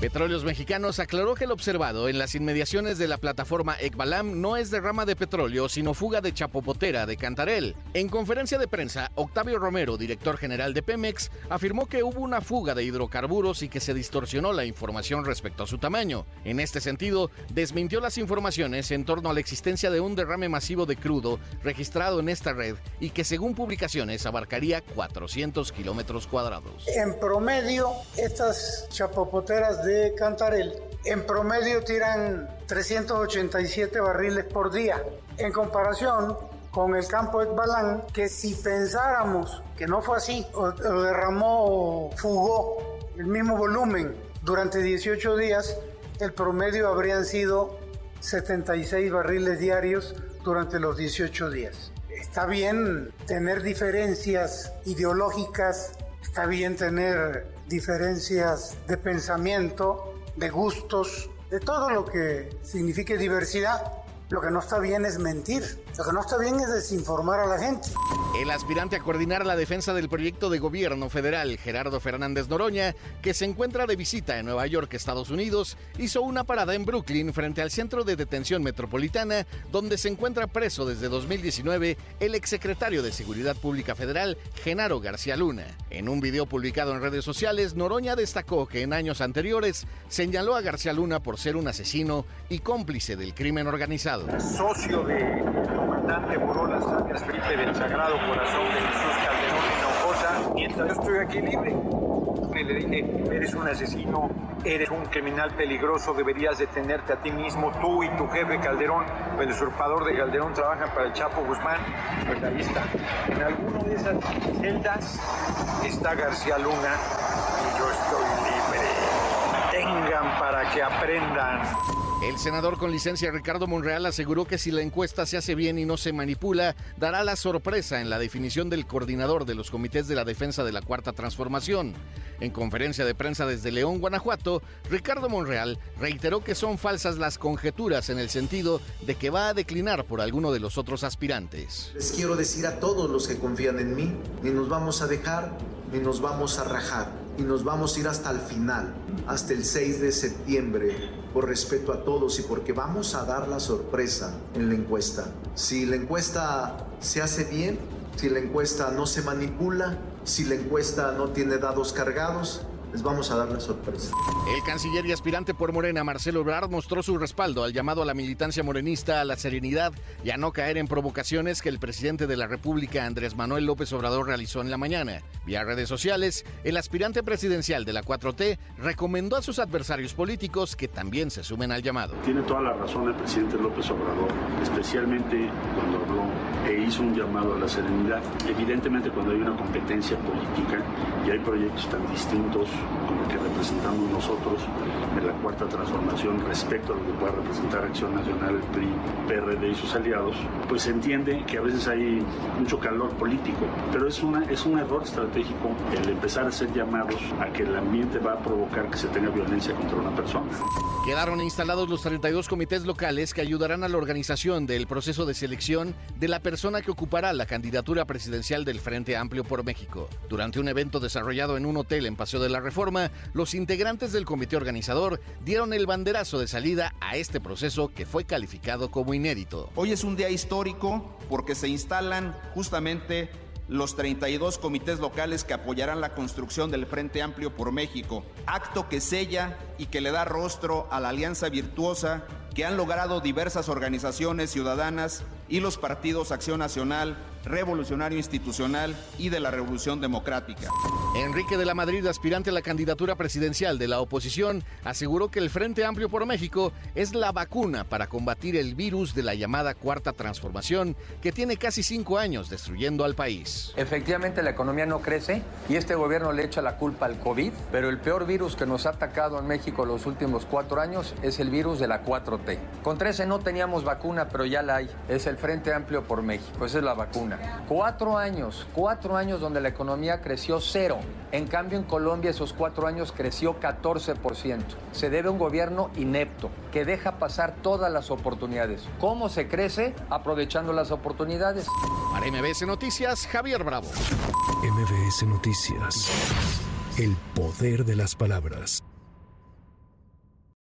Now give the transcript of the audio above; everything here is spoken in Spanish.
Petróleos Mexicanos aclaró que el observado en las inmediaciones de la plataforma Ekbalam no es derrama de petróleo, sino fuga de chapopotera de Cantarel. En conferencia de prensa, Octavio Romero, director general de Pemex, afirmó que hubo una fuga de hidrocarburos y que se distorsionó la información respecto a su tamaño. En este sentido, desmintió las informaciones en torno a la existencia de un derrame masivo de crudo registrado en esta red y que según publicaciones abarcaría 400 kilómetros cuadrados. En promedio, estas chapopoteras de de Cantarel, en promedio tiran 387 barriles por día. En comparación con el campo de Balán, que si pensáramos que no fue así, o, derramó o fugó el mismo volumen durante 18 días, el promedio habrían sido 76 barriles diarios durante los 18 días. Está bien tener diferencias ideológicas, está bien tener diferencias de pensamiento, de gustos, de todo lo que signifique diversidad. Lo que no está bien es mentir. Lo que no está bien es desinformar a la gente. El aspirante a coordinar la defensa del proyecto de gobierno federal, Gerardo Fernández Noroña, que se encuentra de visita en Nueva York, Estados Unidos, hizo una parada en Brooklyn frente al Centro de Detención Metropolitana, donde se encuentra preso desde 2019 el exsecretario de Seguridad Pública Federal, Genaro García Luna. En un video publicado en redes sociales, Noroña destacó que en años anteriores señaló a García Luna por ser un asesino y cómplice del crimen organizado. Socio de comandante Borolas Arias Felipe del Sagrado Corazón de Jesús Calderón Hinojosa, mientras yo estoy aquí libre. Me le dije, eres un asesino, eres un criminal peligroso, deberías detenerte a ti mismo, tú y tu jefe Calderón, el usurpador de Calderón, trabajan para el Chapo Guzmán. Pues ahí está. En alguna de esas celdas está García Luna y yo estoy libre. Tengan para que aprendan. El senador con licencia Ricardo Monreal aseguró que si la encuesta se hace bien y no se manipula, dará la sorpresa en la definición del coordinador de los comités de la defensa de la Cuarta Transformación. En conferencia de prensa desde León, Guanajuato, Ricardo Monreal reiteró que son falsas las conjeturas en el sentido de que va a declinar por alguno de los otros aspirantes. Les quiero decir a todos los que confían en mí, ni nos vamos a dejar, ni nos vamos a rajar, y nos vamos a ir hasta el final, hasta el 6 de septiembre por respeto a todos y porque vamos a dar la sorpresa en la encuesta. Si la encuesta se hace bien, si la encuesta no se manipula, si la encuesta no tiene dados cargados, les vamos a dar la sorpresa. El canciller y aspirante por Morena, Marcelo Ebrard, mostró su respaldo al llamado a la militancia morenista a la serenidad y a no caer en provocaciones que el presidente de la República, Andrés Manuel López Obrador, realizó en la mañana. Vía redes sociales, el aspirante presidencial de la 4T recomendó a sus adversarios políticos que también se sumen al llamado. Tiene toda la razón el presidente López Obrador, especialmente cuando habló e hizo un llamado a la serenidad. Evidentemente cuando hay una competencia política y hay proyectos tan distintos que representamos nosotros la cuarta transformación respecto a lo que pueda representar Acción Nacional, el PRI, PRD y sus aliados, pues se entiende que a veces hay mucho calor político, pero es, una, es un error estratégico el empezar a hacer llamados a que el ambiente va a provocar que se tenga violencia contra una persona. Quedaron instalados los 32 comités locales que ayudarán a la organización del proceso de selección de la persona que ocupará la candidatura presidencial del Frente Amplio por México. Durante un evento desarrollado en un hotel en Paseo de la Reforma, los integrantes del comité organizador dieron el banderazo de salida a este proceso que fue calificado como inédito. Hoy es un día histórico porque se instalan justamente los 32 comités locales que apoyarán la construcción del Frente Amplio por México, acto que sella y que le da rostro a la alianza virtuosa que han logrado diversas organizaciones ciudadanas y los partidos Acción Nacional, Revolucionario Institucional y de la Revolución Democrática. Enrique de la Madrid, aspirante a la candidatura presidencial de la oposición, aseguró que el Frente Amplio por México es la vacuna para combatir el virus de la llamada Cuarta Transformación, que tiene casi cinco años destruyendo al país. Efectivamente, la economía no crece y este gobierno le echa la culpa al COVID, pero el peor virus que nos ha atacado en México los últimos cuatro años es el virus de la 4T. Con 13 no teníamos vacuna, pero ya la hay. Es el Frente Amplio por México, esa es la vacuna. vacuna. Cuatro años, cuatro años donde la economía creció cero. En cambio, en Colombia esos cuatro años creció 14%. Se debe a un gobierno inepto que deja pasar todas las oportunidades. ¿Cómo se crece? Aprovechando las oportunidades. Para MBS Noticias, Javier Bravo. MBS Noticias. El poder de las palabras.